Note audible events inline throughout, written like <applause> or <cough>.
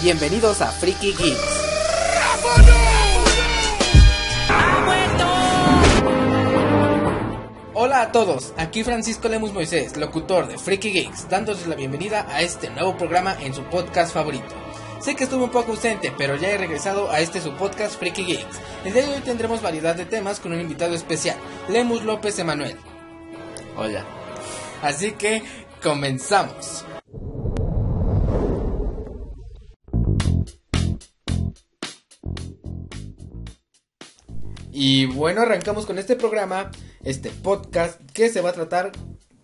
Bienvenidos a Freaky Geeks. Hola a todos, aquí Francisco Lemus Moisés, locutor de Freaky Geeks, dándoles la bienvenida a este nuevo programa en su podcast favorito. Sé que estuve un poco ausente, pero ya he regresado a este su podcast Freaky Geeks. El día de hoy tendremos variedad de temas con un invitado especial, Lemus López Emanuel. Hola. Así que comenzamos. Y bueno, arrancamos con este programa, este podcast que se va a tratar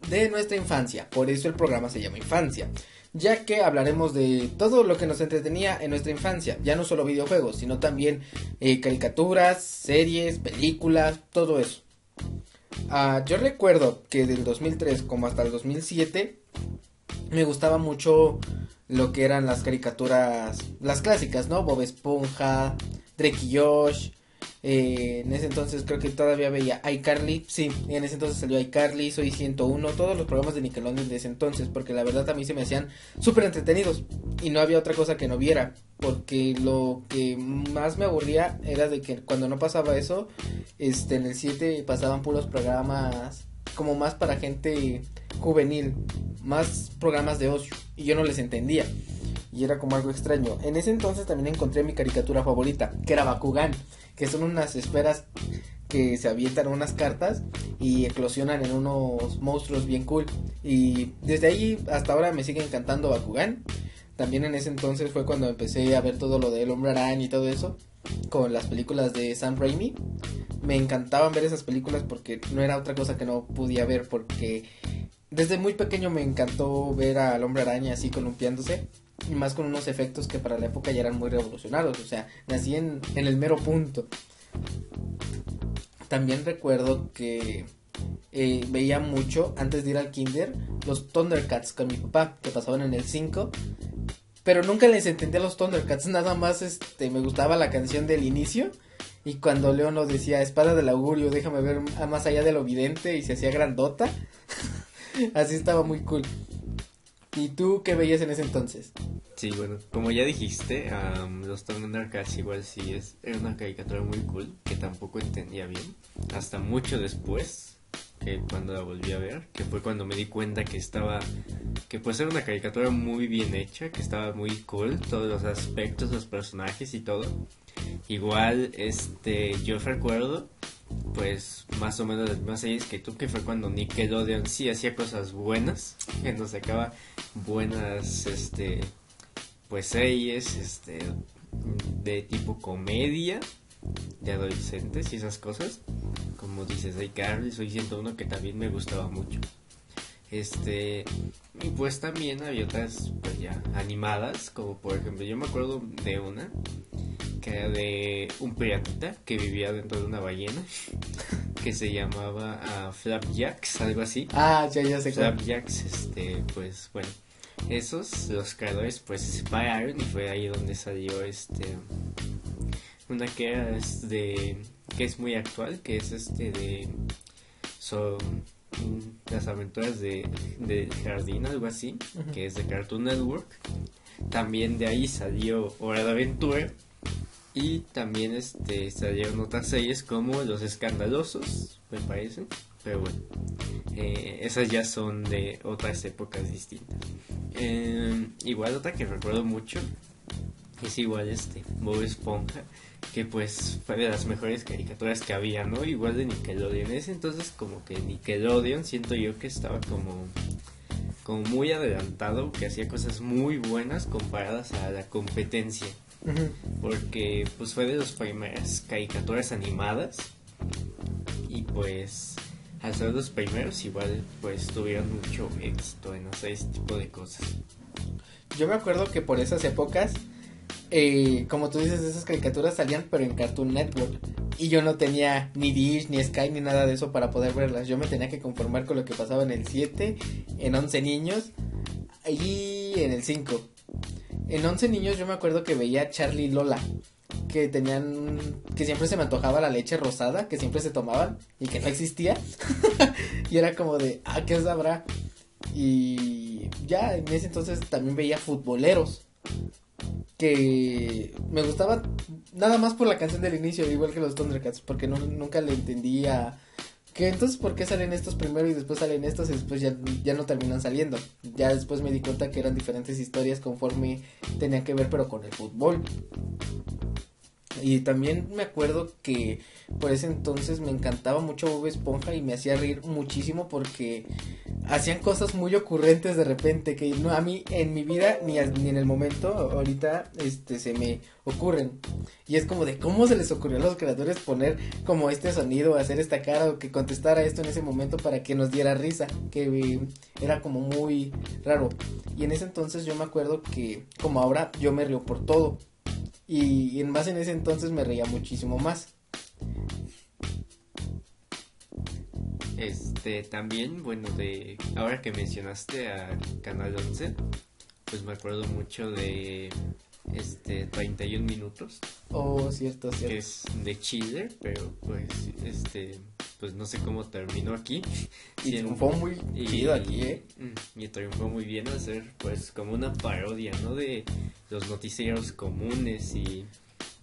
de nuestra infancia. Por eso el programa se llama Infancia. Ya que hablaremos de todo lo que nos entretenía en nuestra infancia. Ya no solo videojuegos, sino también eh, caricaturas, series, películas, todo eso. Ah, yo recuerdo que del 2003 como hasta el 2007 me gustaba mucho lo que eran las caricaturas, las clásicas, ¿no? Bob Esponja, Drake y Josh. Eh, en ese entonces creo que todavía veía iCarly. Sí, en ese entonces salió iCarly, Soy 101, todos los programas de Nickelodeon de ese entonces. Porque la verdad a mí se me hacían súper entretenidos. Y no había otra cosa que no viera. Porque lo que más me aburría era de que cuando no pasaba eso, este, en el 7 pasaban puros programas como más para gente juvenil. Más programas de ocio. Y yo no les entendía y era como algo extraño. En ese entonces también encontré mi caricatura favorita, que era Bakugan, que son unas esferas que se avientan unas cartas y eclosionan en unos monstruos bien cool. Y desde ahí hasta ahora me sigue encantando Bakugan. También en ese entonces fue cuando empecé a ver todo lo del Hombre Araña y todo eso, con las películas de Sam Raimi. Me encantaban ver esas películas porque no era otra cosa que no podía ver porque desde muy pequeño me encantó ver al Hombre Araña así columpiándose y más con unos efectos que para la época ya eran muy revolucionarios, o sea, nací en, en el mero punto. También recuerdo que eh, veía mucho, antes de ir al kinder, los Thundercats con mi papá, que pasaban en el 5. Pero nunca les entendía los Thundercats, <laughs> nada más este, me gustaba la canción del inicio. Y cuando León nos decía, espada del augurio, déjame ver más allá de lo evidente, y se hacía grandota. <laughs> Así estaba muy cool. ¿Y tú qué veías en ese entonces? Sí, bueno, como ya dijiste, um, los Thundercats igual sí es, era una caricatura muy cool que tampoco entendía bien. Hasta mucho después, que cuando la volví a ver, que fue cuando me di cuenta que estaba, que pues era una caricatura muy bien hecha, que estaba muy cool, todos los aspectos, los personajes y todo. Igual, este, yo recuerdo pues más o menos las mismas series que tú, que fue cuando Nickelodeon sí hacía cosas buenas, que nos sacaba buenas, este, pues series, este, de tipo comedia, de adolescentes y esas cosas, como dices, hay Carly, soy 101 que también me gustaba mucho. Este, y pues también había otras, pues ya, animadas, como por ejemplo, yo me acuerdo de una que era de un piratita que vivía dentro de una ballena <laughs> que se llamaba uh, Flapjacks, algo así. Ah, ya, ya sé Flapjacks, este, pues bueno, esos, los creadores, pues se separaron y fue ahí donde salió este, una que era de, que es muy actual, que es este de, son las aventuras de, de Jardín, algo así, que es de Cartoon Network. También de ahí salió Hora de Aventura y también este, salieron otras series como Los Escandalosos, me parece. Pero bueno, eh, esas ya son de otras épocas distintas. Eh, igual otra que recuerdo mucho es igual este Bob Esponja, que pues fue de las mejores caricaturas que había, ¿no? Igual de Nickelodeon. En ese entonces como que Nickelodeon siento yo que estaba como como muy adelantado, que hacía cosas muy buenas comparadas a la competencia porque pues fue de las primeras caricaturas animadas y pues al ser los primeros igual pues tuvieron mucho éxito en hacer este tipo de cosas. Yo me acuerdo que por esas épocas, eh, como tú dices, esas caricaturas salían pero en Cartoon Network. Y yo no tenía ni Dish, ni Sky, ni nada de eso para poder verlas. Yo me tenía que conformar con lo que pasaba en el 7, en 11 niños y en el 5 en 11 niños yo me acuerdo que veía Charlie y Lola, que tenían, que siempre se me antojaba la leche rosada, que siempre se tomaban y que no existía. <laughs> y era como de, ah, ¿qué sabrá? Y ya en ese entonces también veía futboleros. Que me gustaba nada más por la canción del inicio, igual que los Thundercats, porque no, nunca le entendía que entonces por qué salen estos primero y después salen estos y después ya, ya no terminan saliendo. Ya después me di cuenta que eran diferentes historias conforme tenían que ver pero con el fútbol. Y también me acuerdo que por ese entonces me encantaba mucho Bob Esponja y me hacía reír muchísimo porque hacían cosas muy ocurrentes de repente que no a mí en mi vida ni, ni en el momento ahorita este se me ocurren. Y es como de cómo se les ocurrió a los creadores poner como este sonido, hacer esta cara o que contestara esto en ese momento para que nos diera risa, que eh, era como muy raro. Y en ese entonces yo me acuerdo que como ahora yo me río por todo y, en más en ese entonces me reía muchísimo más. Este, también, bueno, de ahora que mencionaste a Canal 11, pues me acuerdo mucho de este 31 minutos. Oh, cierto, cierto. Que es de Chile, pero pues este pues no sé cómo terminó aquí. <laughs> Y triunfó muy chido aquí, ¿eh? Mm, y triunfó muy bien hacer pues como una parodia, ¿no? De los noticieros comunes y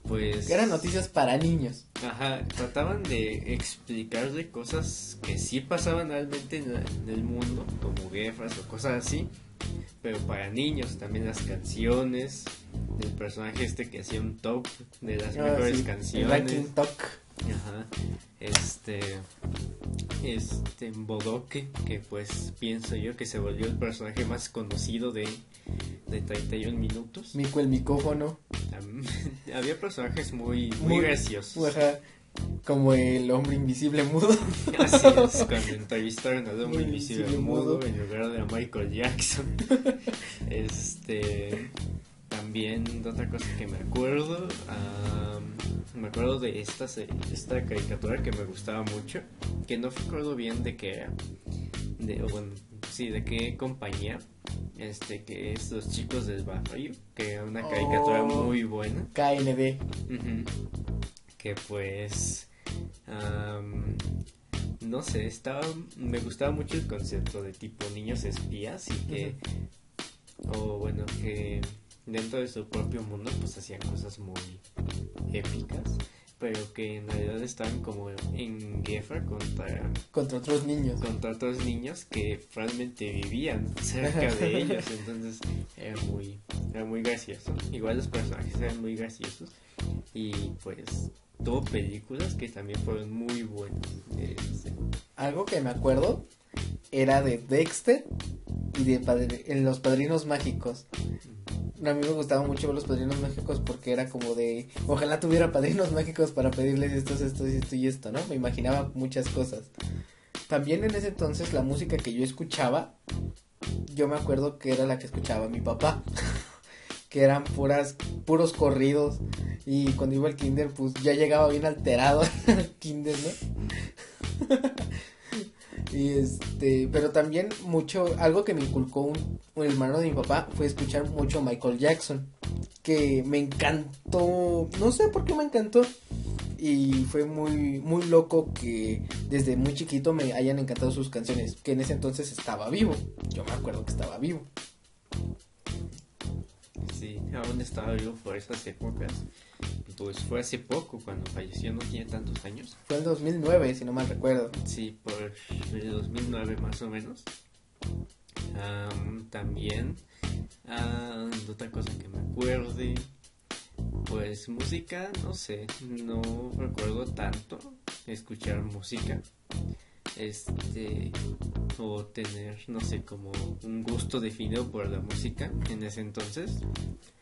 pues... Que eran noticias para niños. Ajá, trataban de explicarle cosas que sí pasaban realmente en, el mundo, como guerras o cosas así, pero para niños también las canciones, el personaje este que hacía un top de las ah, mejores canciones. El top. Ajá. Este. Este. Bodoque, que pues pienso yo que se volvió el personaje más conocido de, de 31 minutos. Mico el micófono. <laughs> Había personajes muy, muy, graciosos. Ajá. Como el hombre invisible mudo. <laughs> Así es, <laughs> cuando entrevistaron al hombre invisible, mudo, en lugar de a Michael Jackson. este. También, otra cosa que me acuerdo me acuerdo de esta, esta caricatura que me gustaba mucho, que no recuerdo bien de qué era, de, bueno, sí, de qué compañía, este, que es Los Chicos del Barrio, que era una caricatura oh, muy buena. KND. Que pues, no sé, estaba, me gustaba mucho el concepto de tipo niños espías y que, o bueno, que dentro de su propio mundo pues hacían cosas muy épicas pero que en realidad estaban como en guerra contra contra otros niños. contra otros niños que realmente vivían cerca de <laughs> ellos. Entonces era muy era muy gracioso. Igual los personajes eran muy graciosos. Y pues tuvo películas que también fueron muy buenas algo que me acuerdo era de Dexter y de en los Padrinos Mágicos a mí me gustaba mucho ver los padrinos mágicos porque era como de, ojalá tuviera padrinos mágicos para pedirles esto, esto, esto y esto, ¿no? Me imaginaba muchas cosas. También en ese entonces la música que yo escuchaba, yo me acuerdo que era la que escuchaba mi papá, <laughs> que eran puras, puros corridos y cuando iba al kinder pues ya llegaba bien alterado <laughs> al kinder, ¿no? <laughs> Y este, pero también mucho, algo que me inculcó un, hermano de mi papá fue escuchar mucho Michael Jackson, que me encantó, no sé por qué me encantó. Y fue muy, muy loco que desde muy chiquito me hayan encantado sus canciones, que en ese entonces estaba vivo. Yo me acuerdo que estaba vivo. Sí, aún estaba vivo por esas épocas. Pues fue hace poco cuando falleció, no tiene tantos años. Fue en 2009, si no mal recuerdo. Sí, por el 2009 más o menos. también, otra cosa que me acuerde, pues música, no sé, no recuerdo tanto escuchar música este o tener no sé como un gusto definido por la música en ese entonces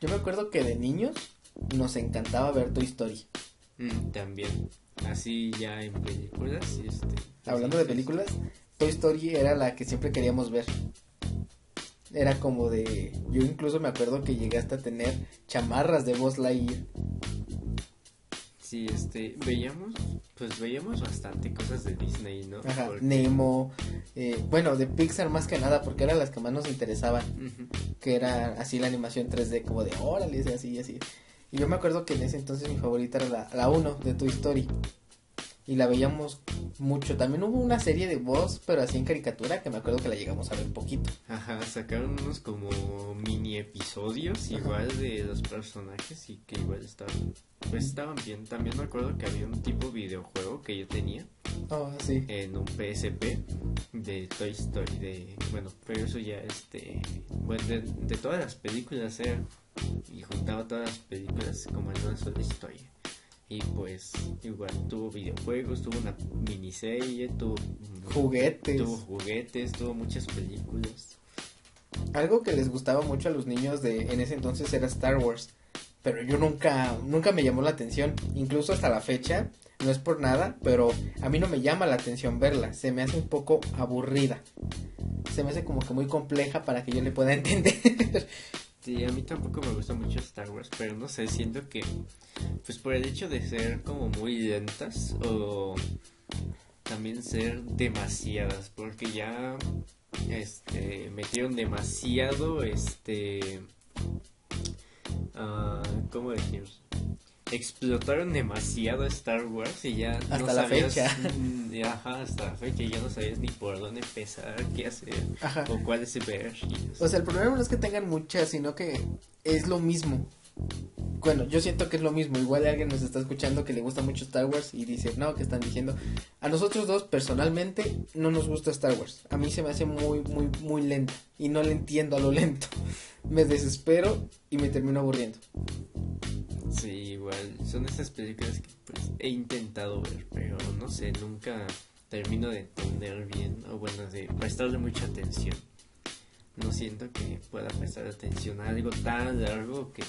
yo me acuerdo que de niños nos encantaba ver Toy Story. Mm, también. Así ya en películas este hablando de películas Toy Story era la que siempre queríamos ver. Era como de yo incluso me acuerdo que llegué hasta tener chamarras de Buzz Lightyear. Sí, este, veíamos, pues veíamos bastante cosas de Disney, ¿no? Ajá, Nemo, eh, bueno, de Pixar más que nada, porque eran las que más nos interesaban, que era así la animación 3D, como de órale, así, así. Y yo me acuerdo que en ese entonces mi favorita era la, la 1 de Toy Story. Y la veíamos mucho. También hubo una serie de voz, pero así en caricatura, que me acuerdo que la llegamos a ver un poquito. Ajá, sacaron unos como mini episodios igual de los personajes y que igual estaban, pues estaban bien. También me acuerdo que había un tipo videojuego que yo tenía Oh, sí. en un PSP de Toy Story, de, bueno, pero eso ya, este, bueno, de, de todas las películas era, y juntaba todas las películas como en una sola historia. Y pues igual tuvo videojuegos, tuvo una miniserie, tuvo Juguetes. tuvo juguetes, tuvo muchas películas. Algo que les gustaba mucho a los niños de en ese entonces era Star Wars. Pero yo nunca, nunca me llamó la atención. Incluso hasta la fecha. No es por nada, pero a mí no me llama la atención verla. Se me hace un poco aburrida. Se me hace como que muy compleja para que yo le pueda <laughs> entender. A mí tampoco me gusta mucho Star Wars, pero no sé, siento que, pues por el hecho de ser como muy lentas o también ser demasiadas, porque ya, este, metieron demasiado, este, ah, ¿cómo decir? Explotaron demasiado Star Wars y ya no Hasta la sabías, fecha. <laughs> y Ajá, hasta la fecha ya no sabías ni por dónde empezar, qué hacer Ajá. o cuáles ver. y eso. O sea, el problema no es que tengan muchas, sino que es lo mismo. Bueno, yo siento que es lo mismo. Igual alguien nos está escuchando que le gusta mucho Star Wars y dice, no, que están diciendo. A nosotros dos, personalmente, no nos gusta Star Wars. A mí se me hace muy, muy, muy lenta. Y no le entiendo a lo lento. <laughs> Me desespero y me termino aburriendo. Sí, igual, son esas películas que pues he intentado ver, pero no sé, nunca termino de entender bien, o bueno, de prestarle mucha atención. No siento que pueda prestar atención a algo tan largo que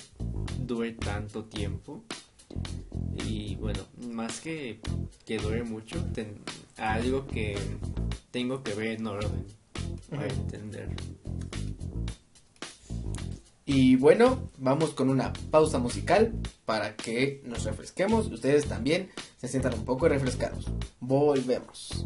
dure tanto tiempo. Y bueno, más que que dure mucho, ten- a algo que tengo que ver en orden para Ujú. entender. Y bueno, vamos con una pausa musical para que nos refresquemos. Ustedes también se sientan un poco refrescados. Volvemos.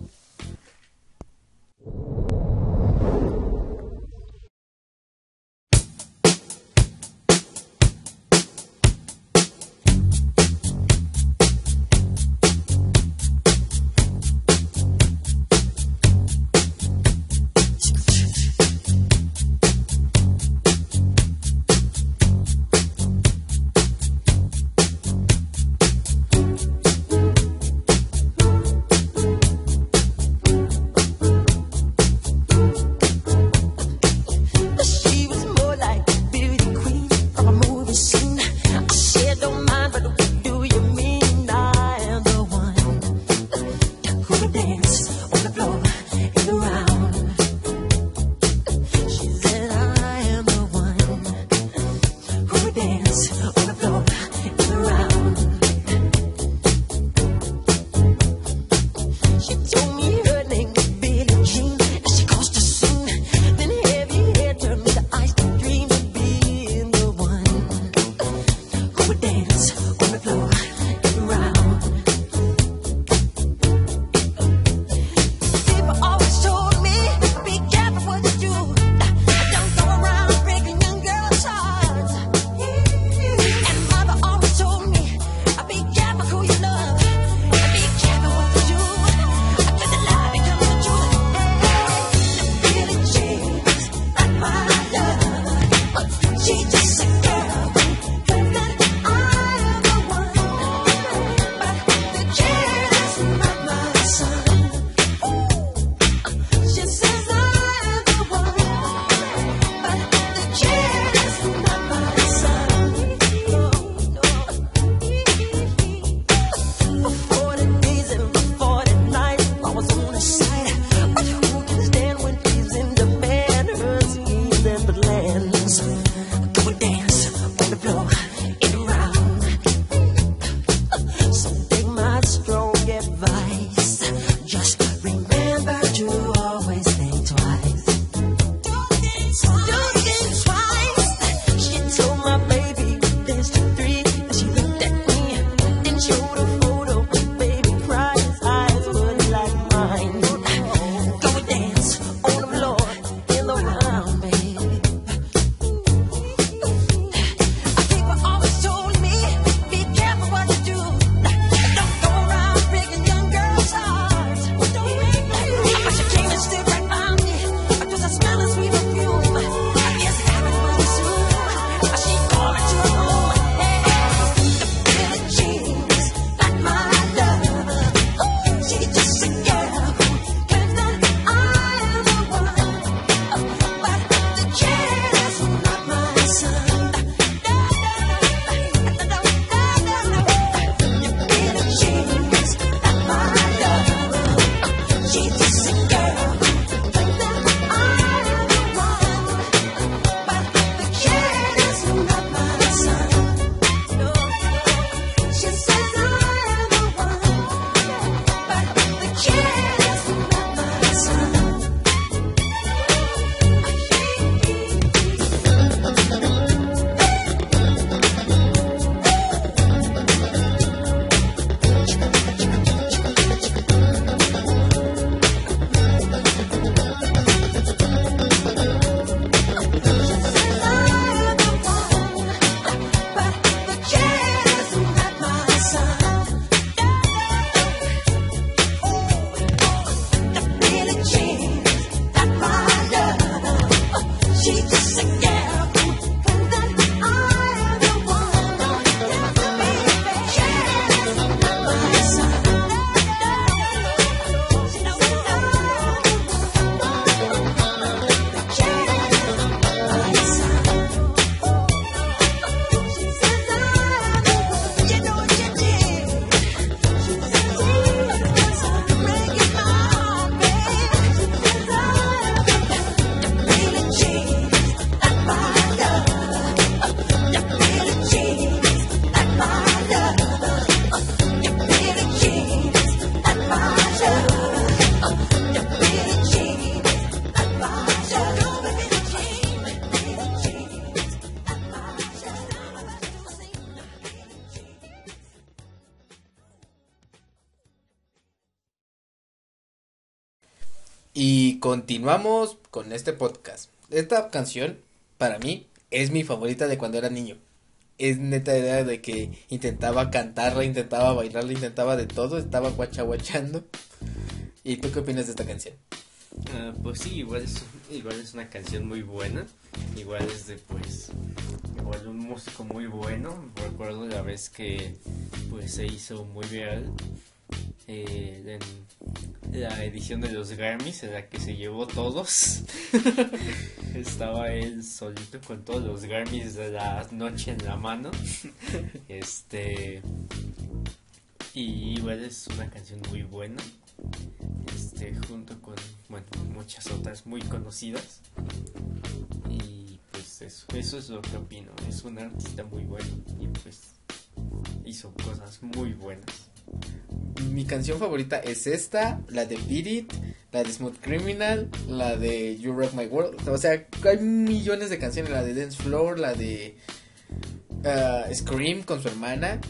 Y continuamos con este podcast. Esta canción, para mí, es mi favorita de cuando era niño. Es neta idea de que intentaba cantarla, intentaba bailarla, intentaba de todo, estaba guachaguachando. ¿Y tú qué opinas de esta canción? Ah, pues sí, igual es, igual es una canción muy buena. Igual es de pues igual un músico muy bueno. Recuerdo la vez que pues se hizo muy viral eh, en la edición de los Grammys en la que se llevó todos. <laughs> Estaba él solito con todos los Grammys de la noche en la mano. Este y igual es una canción muy buena. Este junto con bueno, muchas otras muy conocidas. Y pues eso, eso es lo que opino. Es un artista muy bueno y pues hizo cosas muy buenas. Mi canción favorita es esta, la de Beat It, la de Smooth Criminal, la de You Rock My World. O sea, hay millones de canciones, la de Dance Floor, la de ah, Scream con su hermana.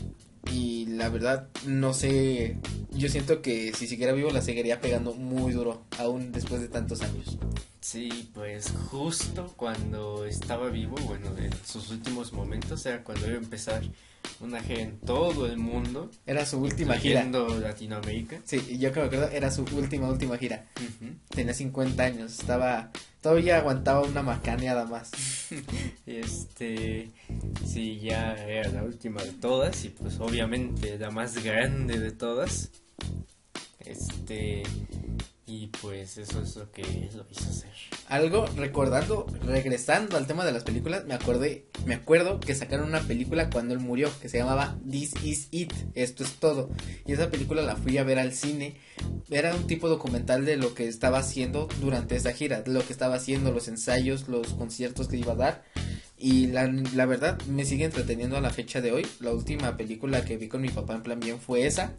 Y la verdad, no sé, yo siento que si siguiera vivo la seguiría pegando muy duro, aún después de tantos años. Sí, pues justo cuando estaba vivo, bueno, en sus últimos momentos, era cuando iba a empezar una gira en todo el mundo, Era su última gira. Latinoamérica. Sí, yo que me acuerdo, era su última, última gira. Tenía 50 años, estaba, todavía aguantaba una macaneada más. <laughs> Este, sí, ya era la última de todas y pues obviamente la más grande de todas. Este, y pues eso es lo que lo hizo hacer. Algo, recordando, regresando al tema de las películas, me acordé, me acuerdo que sacaron una película cuando él murió, que se llamaba This Is It, esto es todo. Y esa película la fui a ver al cine. Era un tipo documental de lo que estaba haciendo durante esa gira, de lo que estaba haciendo, los ensayos, los conciertos que iba a dar. Y la, la verdad me sigue entreteniendo a la fecha de hoy. La última película que vi con mi papá en plan bien fue esa.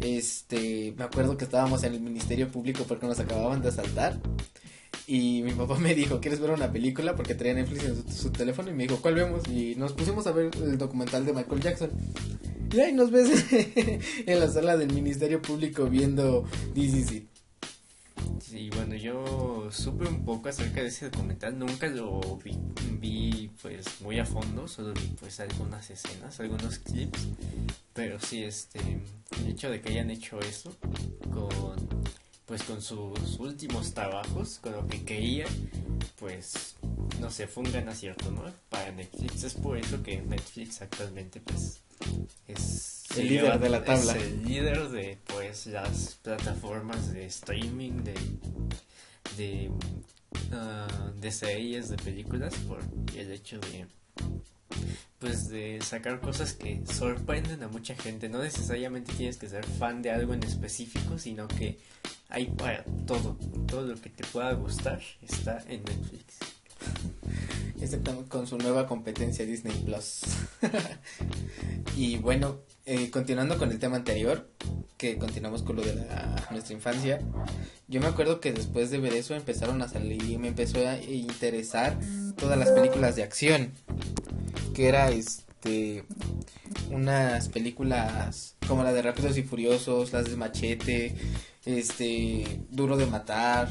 Este, me acuerdo que estábamos en el Ministerio Público porque nos acababan de asaltar. Y mi papá me dijo, ¿quieres ver una película? Porque traía Netflix en su, su teléfono y me dijo, ¿cuál vemos? Y nos pusimos a ver el documental de Michael Jackson. Y ahí nos ves <laughs> en la sala del Ministerio Público viendo It. Sí, bueno, yo supe un poco acerca de ese documental, nunca lo vi, pues muy a fondo, solo vi pues algunas escenas, algunos clips, pero sí, este, el hecho de que hayan hecho eso con, pues con sus últimos trabajos, con lo que querían, pues, no sé, fue un gran acierto, ¿no? Para Netflix, es por eso que Netflix actualmente pues es El líder de la tabla. es el líder de pues las plataformas de streaming de de ah, de series de películas por el hecho de pues de sacar cosas que sorprenden a mucha gente no necesariamente tienes que ser fan de algo en específico sino que hay para todo todo lo que te pueda gustar está en Netflix Exactamente, con su nueva competencia Disney Plus. <laughs> y bueno, eh, continuando con el tema anterior, que continuamos con lo de nuestra infancia, yo me acuerdo que después de ver eso empezaron a salir, me empezó a interesar todas las películas de acción, que era este unas películas como la de Rápidos y Furiosos, las de Machete, este Duro de Matar,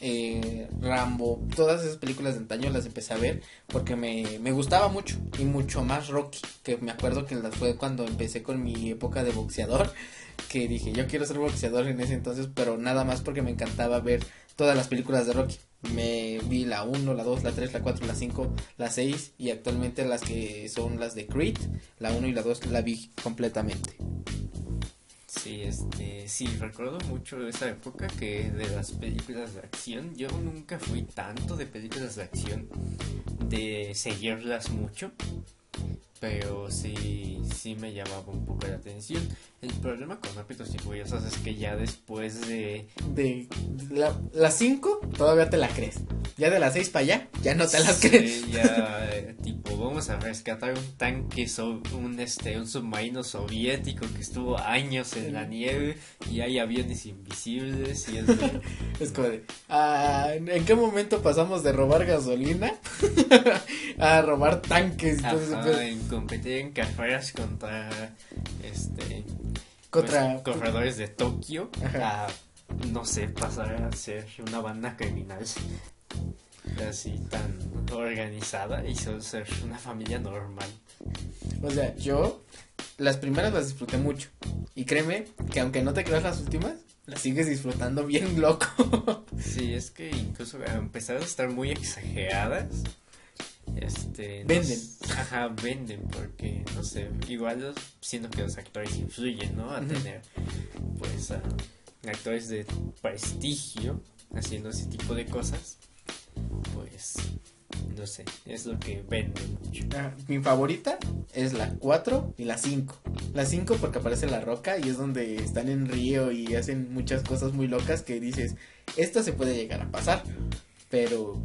eh, Rambo, todas esas películas de antaño las empecé a ver porque me, me gustaba mucho y mucho más Rocky, que me acuerdo que las fue cuando empecé con mi época de boxeador, que dije yo quiero ser boxeador en ese entonces, pero nada más porque me encantaba ver todas las películas de Rocky. Me vi la 1, la 2, la 3, la 4, la 5, la 6 y actualmente las que son las de Creed, la 1 y la 2 la vi completamente. Sí, este, sí, recuerdo mucho esa época que de las películas de acción, yo nunca fui tanto de películas de acción, de seguirlas mucho, pero sí, sí me llamaba un poco la atención. El problema con Rápidos y Furiosos es que ya después de... De la, la 5 todavía te la crees. Ya de la 6 para allá, ya no te las crees. Sí, ya, eh, <laughs> tipo, vamos a rescatar un tanque, so- un, este, un submarino soviético que estuvo años en la nieve y hay aviones invisibles y es de... <laughs> Es como de, ah, ¿en qué momento pasamos de robar gasolina <laughs> a robar tanques? Entonces, Ajá, pues, competir en carreras contra este contra pues, corredores de Tokio Ajá. a no sé, pasar a ser una banda criminal así tan organizada y solo ser una familia normal. O sea, yo las primeras las disfruté mucho. Y créeme que aunque no te creas las últimas, las sigues disfrutando bien <laughs> loco. Sí, es que incluso empezaron a estar muy exageradas. Este, Venden. ajá, venden porque, no sé, igual los- siento que los actores influyen, ¿no? A Ujú. tener, pues, a actores de prestigio haciendo ese tipo de cosas. Pues, no sé, es lo que venden mucho. Ah, Mi favorita es la 4 y la 5. La 5 porque aparece la roca y es donde están en río y hacen muchas cosas muy locas que dices, esto se puede llegar a pasar. Pero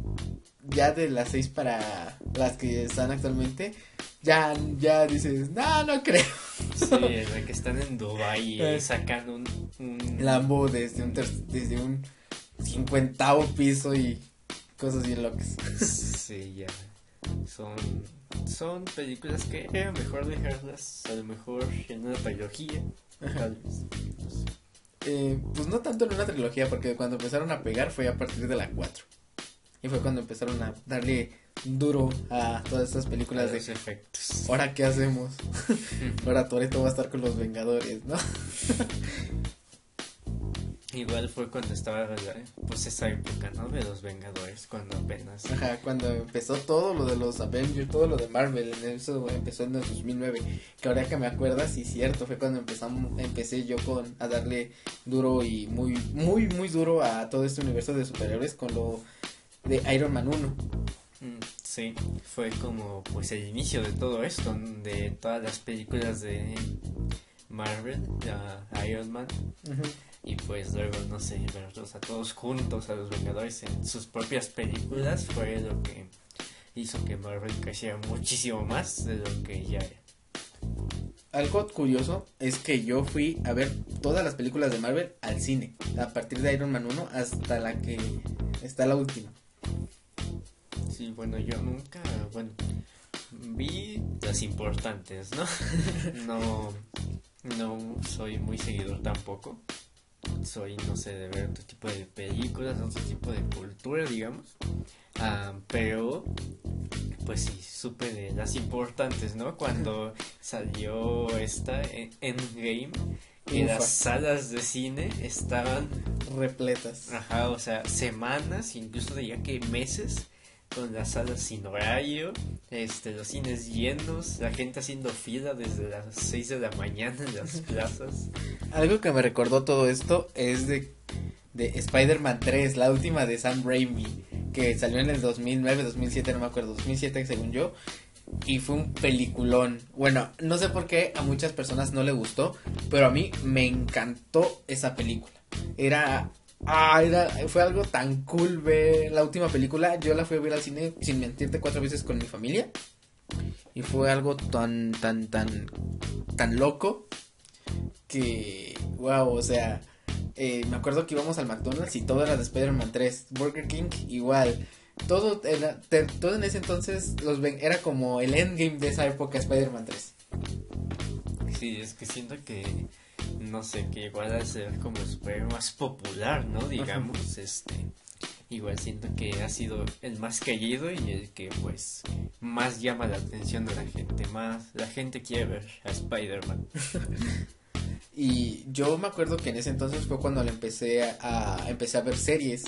ya de las 6 para las que están actualmente, ya, ya dices, no, no creo. Sí, la que están en Dubai Eh. y sacan un, un Lambo desde un, ter- desde un cincuentavo piso y cosas bien locas. Sí, ya. Son, son películas que era mejor dejarlas a lo mejor en una trilogía. Ajá. Tal vez. Eh, pues no tanto en una trilogía, porque cuando empezaron a pegar fue a partir de la 4. Y fue cuando empezaron a darle duro a todas estas películas de efectos. ¿Ahora qué hacemos? <laughs> Ahora Toreto va a estar con los Vengadores, ¿no? <laughs> Igual fue cuando estaba pues esa época, ¿no? De los Vengadores, cuando apenas. Ajá, cuando empezó todo lo de los Avengers, todo lo de Marvel, en eso empezó en el 2009. Que ahora que me acuerdas, sí, cierto, fue cuando empezamos, empecé yo con a darle duro y muy, muy, muy duro a todo este universo de superhéroes con lo de Iron Man 1. Mm, Sí, fue como pues el inicio de todo esto, de todas las películas de Marvel, a Iron Man, y pues luego, no sé, verlos a todos juntos, a los Vengadores en sus propias películas, fue lo que hizo que Marvel creciera muchísimo más de lo que ya era. Algo curioso es que yo fui a ver todas las películas de Marvel al cine, a partir de Iron Man 1 hasta la que está la última. Sí, bueno, yo nunca, bueno, vi las importantes, ¿no? <laughs> no, no soy muy seguidor tampoco. Soy, no sé, de ver otro tipo de películas, otro tipo de cultura, digamos. Ah, pero, pues sí, supe de las importantes, ¿no? Cuando <laughs> salió esta en Endgame, y Ufa. las salas de cine estaban Repletas. Ajá, o sea, semanas, incluso diría que meses, con las salas sin horario, este, los cines llenos, la gente haciendo fila desde las 6 de la mañana en las <laughs> plazas. Algo que me recordó todo esto es de, de Spider-Man 3, la última de Sam Raimi, que salió en el 2009, 2007, no me acuerdo, 2007 según yo, y fue un peliculón. Bueno, no sé por qué a muchas personas no le gustó, pero a mí me encantó esa película. Era... Ah, era, fue algo tan cool ver la última película. Yo la fui a ver al cine, sin mentirte, cuatro veces con mi familia. Y fue algo tan, tan, tan, tan loco que, wow, o sea, eh, me acuerdo que íbamos al McDonald's y todo era de Spider-Man 3, Burger King igual, todo era, te- todo en ese entonces los ven- era como el endgame de esa época Spider-Man 3. Sí, es que siento que, no sé, que igual al ser como el superhéroe más popular, ¿no? Digamos, este, igual siento que ha sido el más querido y el que, pues, más llama la atención de la gente, más, la gente quiere ver a Spider-Man. <laughs> Y yo me acuerdo que en ese entonces fue cuando le empecé a, a- empecé a ver series,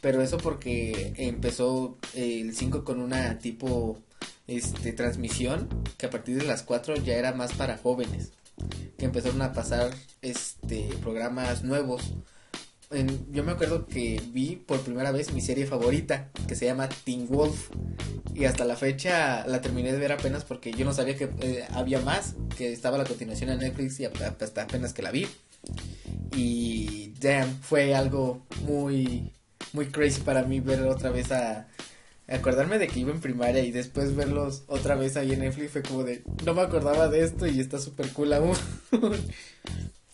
pero eso porque empezó eh, el 5 con una tipo este transmisión que a partir de las 4 ya era más para jóvenes, que empezaron a pasar este programas nuevos. Yo me acuerdo que vi por primera vez mi serie favorita, que se llama Teen Wolf. Y hasta la fecha la terminé de ver apenas porque yo no sabía que eh, había más, que estaba la continuación en Netflix y hasta apenas que la vi. Y damn, fue algo muy, muy crazy para mí ver otra vez a... Acordarme de que iba en primaria y después verlos otra vez ahí en Netflix fue como de... No me acordaba de esto y está súper cool aún. <laughs>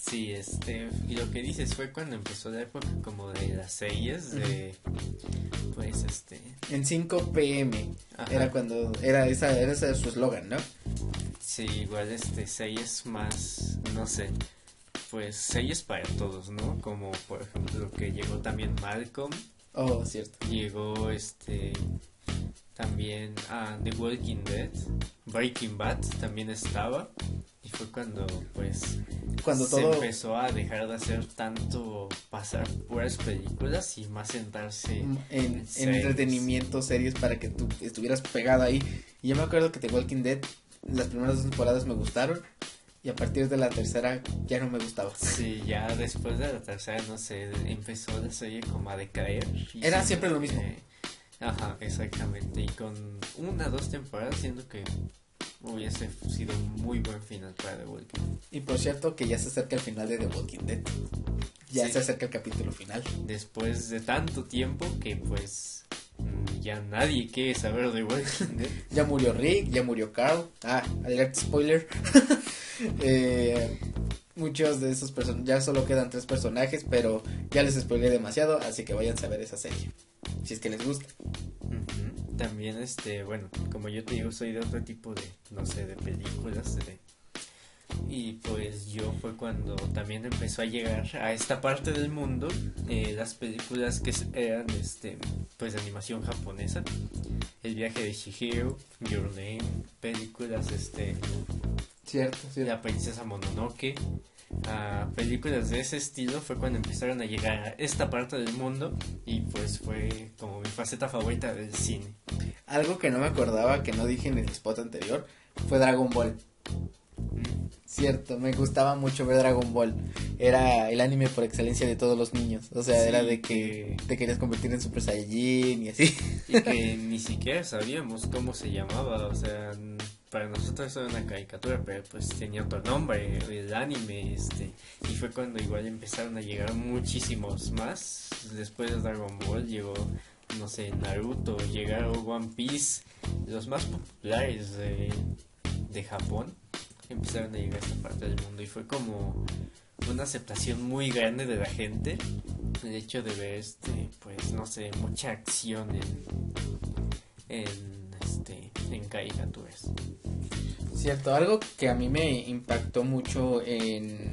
Sí, este, y lo que dices fue cuando empezó la época como de las series, de, pues, este, en 5 pm Ajá. era cuando... Era esa, era ese su eslogan, ¿no? Sí, igual este series más, no sé, pues series para todos, ¿no? Como por ejemplo que llegó también Malcolm, Oh, cierto. llegó este también a The Walking Dead, Breaking Bad también estaba y fue cuando pues Cuando se todo... empezó a dejar de hacer tanto pasar puras películas y más sentarse en, en entretenimiento, series para que tú estuvieras pegado ahí. Y yo me acuerdo que The Walking Dead, las primeras dos temporadas me gustaron y a partir de la tercera ya no me gustaba. Sí, ya después de la tercera, no sé, empezó la serie como a decaer. Era siempre lo mismo. que- Ajá, exactamente. Y con una, dos temporadas, siento que hubiese sido un muy buen final para The Walking Dead. Y por cierto que ya se acerca el final de The Walking Dead. Ya Sí. se acerca el capítulo final. Después de tanto tiempo que pues ya nadie quiere saber de Walking. <laughs> Ya murió Rick, ya murió Carl. Ah, alerta spoiler. <laughs> Eh, muchos de esos personajes, ya solo quedan tres personajes, pero ya les spoilé demasiado, así que vayan a ver esa serie. Si es que les gusta. También, este, bueno, como yo te digo, soy de otro tipo de, no sé, de películas. de- Y pues yo fue cuando también empezó a llegar a esta parte del mundo eh, las películas que eran, este, pues de animación japonesa. El viaje de Shihiro, Your Name, películas, este, Cierto, cierto. La princesa Mononoke. a películas de ese estilo fue cuando empezaron a llegar a esta parte del mundo y pues fue como mi faceta favorita del cine. Algo que no me acordaba, que no dije en el spot anterior, fue Dragon Ball. Cierto, me gustaba mucho ver Dragon Ball. Era el anime por excelencia de todos los niños. O sea, Sí, era de que te querías convertir en Super Saiyajin y así. Y que ni siquiera sabíamos cómo se llamaba, o sea, para nosotros era una caricatura, pero pues tenía otro nombre, el anime, este, y fue cuando igual empezaron a llegar muchísimos más. Después de Dragon Ball llegó, no sé, Naruto, llegaron One Piece, los más populares de, de Japón, empezaron a llegar a esta parte del mundo y fue como una aceptación muy grande de la gente el hecho de ver este pues no sé mucha acción en en este en caricaturas Cierto, algo que a mí me impactó mucho en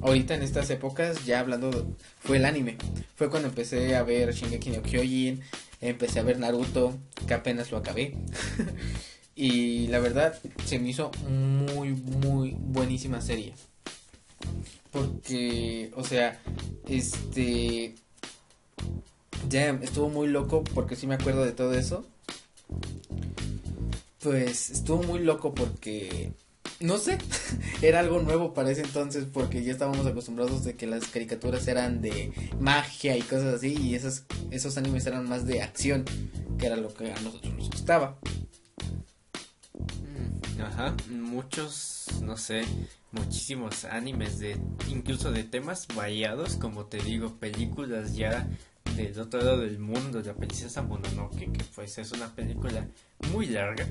ahorita en estas épocas, ya hablando, fue el anime. Fue cuando empecé a ver Shingeki no Kyojin, empecé a ver Naruto, que apenas lo acabé. <laughs> y la verdad se me hizo muy muy buenísima serie. Porque, o sea, este ya estuvo muy loco porque sí me acuerdo de todo eso. Pues estuvo muy loco porque no sé, <laughs> era algo nuevo para ese entonces porque ya estábamos acostumbrados de que las caricaturas eran de magia y cosas así y esos esos animes eran más de acción, que era lo que a nosotros nos gustaba. Ajá. Muchos no sé muchísimos animes de incluso de temas variados como te digo películas ya del otro lado del mundo la princesa Mononoke que pues es una película muy larga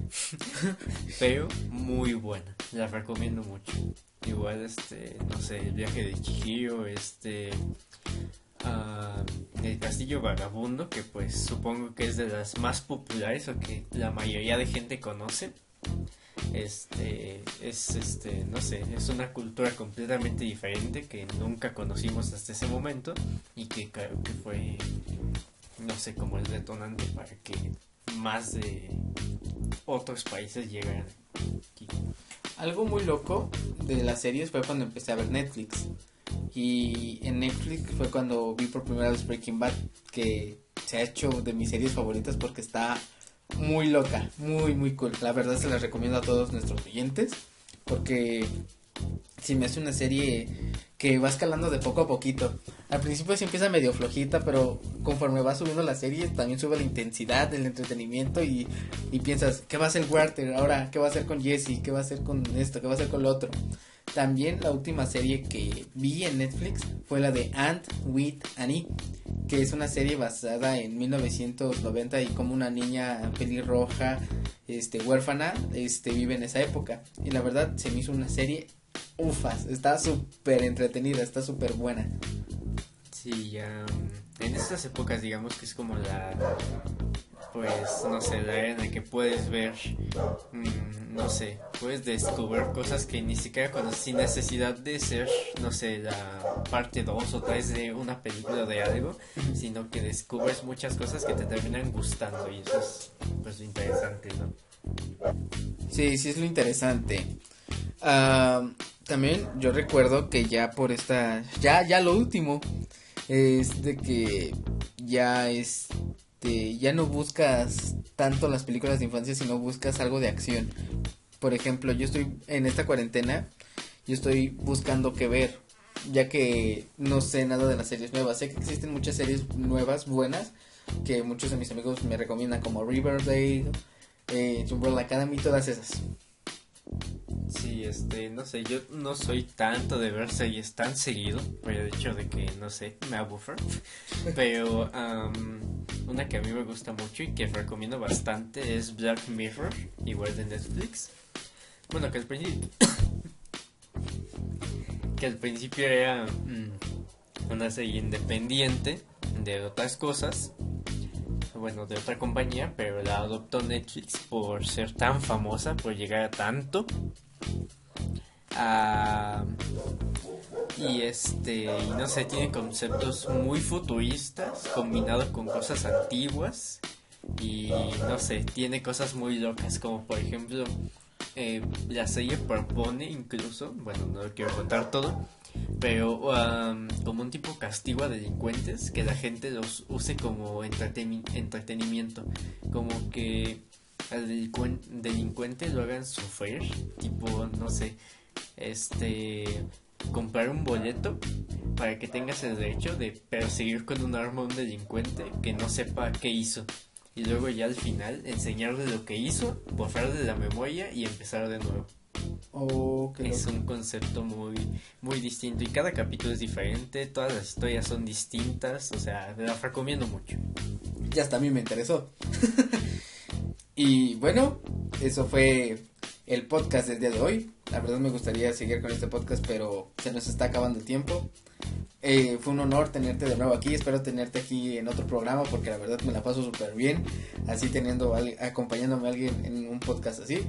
<laughs> pero muy buena la recomiendo mucho. Igual este no sé el viaje de Chihiro este ah, el castillo vagabundo que pues supongo que es de las más populares o que la mayoría de gente conoce este es este no sé es una cultura completamente diferente que nunca conocimos hasta ese momento y que creo que fue no sé como el detonante para que más de otros países llegaran aquí. Algo muy loco de las series fue cuando empecé a ver Netflix. Y en Netflix fue cuando vi por primera vez Breaking Bad, que se ha hecho de mis series favoritas porque está muy loca, muy, muy cool. La verdad se las recomiendo a todos nuestros oyentes, porque si me hace una serie que va escalando de poco a poquito. Al principio sí empieza medio flojita, pero conforme va subiendo la serie también sube la intensidad del entretenimiento y, piensas, ¿qué va a hacer Walter ahora? ¿Qué va a hacer con Jesse? ¿Qué va a hacer con esto? ¿Qué va a hacer con lo otro? También la última serie que vi en Netflix fue la de Ant with Annie, que es una serie basada en 1990 y como una niña pelirroja, este huérfana, este vive en esa época. Y la verdad se me hizo una serie ufas, está súper entretenida, está súper buena. Sí, ya mm, en estas épocas digamos que es como la pues no sé, la era en la que puedes ver mm, no sé, puedes descubrir cosas que ni siquiera conoces sin necesidad de ser, no sé, la parte 2 o 3 de una película de algo, sino que descubres muchas cosas que te terminan gustando y eso es pues interesante, ¿no? Sí, sí es lo interesante. Ah, también yo recuerdo que ya por esta, ya, ya lo último es de que ya este, ya no buscas tanto las películas de infancia, sino buscas algo de acción. Por ejemplo, yo estoy en esta cuarentena, yo estoy buscando qué ver, ya que no sé nada de las series nuevas. Sé que existen muchas series nuevas, buenas, que muchos de mis amigos me recomiendan como Riverdale, eh, Academy, todas esas. Sí, este, no sé, yo no soy tanto de ver series tan seguido, por el hecho de que, no sé, me aburre. <laughs> Pero una que a mí me gusta mucho y que recomiendo bastante es Black Mirror, igual de Netflix. Bueno, que al principio... <coughs> que al principio era mm, una serie independiente de otras cosas, bueno, de otra compañía, pero la adoptó Netflix por ser tan famosa, por llegar a tanto. Ah, y este, no sé, tiene conceptos muy futuristas combinados con cosas antiguas. Y no sé, tiene cosas muy locas, como por ejemplo, eh, la serie propone incluso, bueno, no quiero contar todo, pero um, como un tipo castigo a delincuentes que la gente los use como entreteni- entretenimiento. Como que al delincuente lo hagan sufrir tipo no sé este comprar un boleto para que tengas el derecho de perseguir con un arma a un delincuente que no sepa qué hizo. Y luego ya al final enseñarle lo que hizo borrarle la memoria y empezar de nuevo Oh, es un concepto muy muy distinto y cada capítulo es diferente, todas las historias son distintas, o sea, las recomiendo mucho. Ya hasta a mí me interesó. <laughs> y bueno, eso fue el podcast del día de hoy. La verdad me gustaría seguir con este podcast, pero se nos está acabando el tiempo. Eh, fue un honor tenerte de nuevo aquí. Espero tenerte aquí en otro programa porque la verdad me la paso súper bien. Así teniendo, acompañándome a alguien en un podcast así.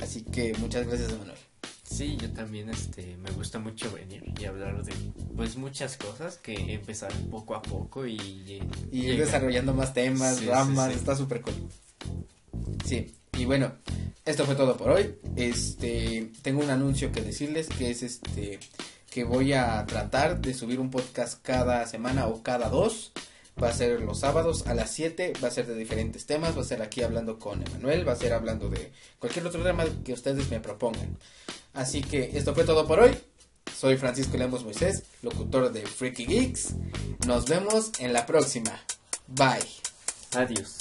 Así que muchas gracias, Manuel. Sí, yo también este me gusta mucho venir y hablar de pues muchas cosas que empezar poco a poco y Y ir desarrollando más temas, Sí, ramas, sí, sí. está súper cool. Sí, y bueno, esto fue todo por hoy. Este, tengo un anuncio que decirles que es este que voy a tratar de subir un podcast cada semana o cada dos. Va a ser los sábados a las 7, va a ser de diferentes temas, va a ser aquí hablando con Emanuel, va a ser hablando de cualquier otro tema que ustedes me propongan. Así que esto fue todo por hoy. Soy Francisco Lemos Moisés, locutor de Freaky Geeks. Nos vemos en la próxima. Bye. Adiós.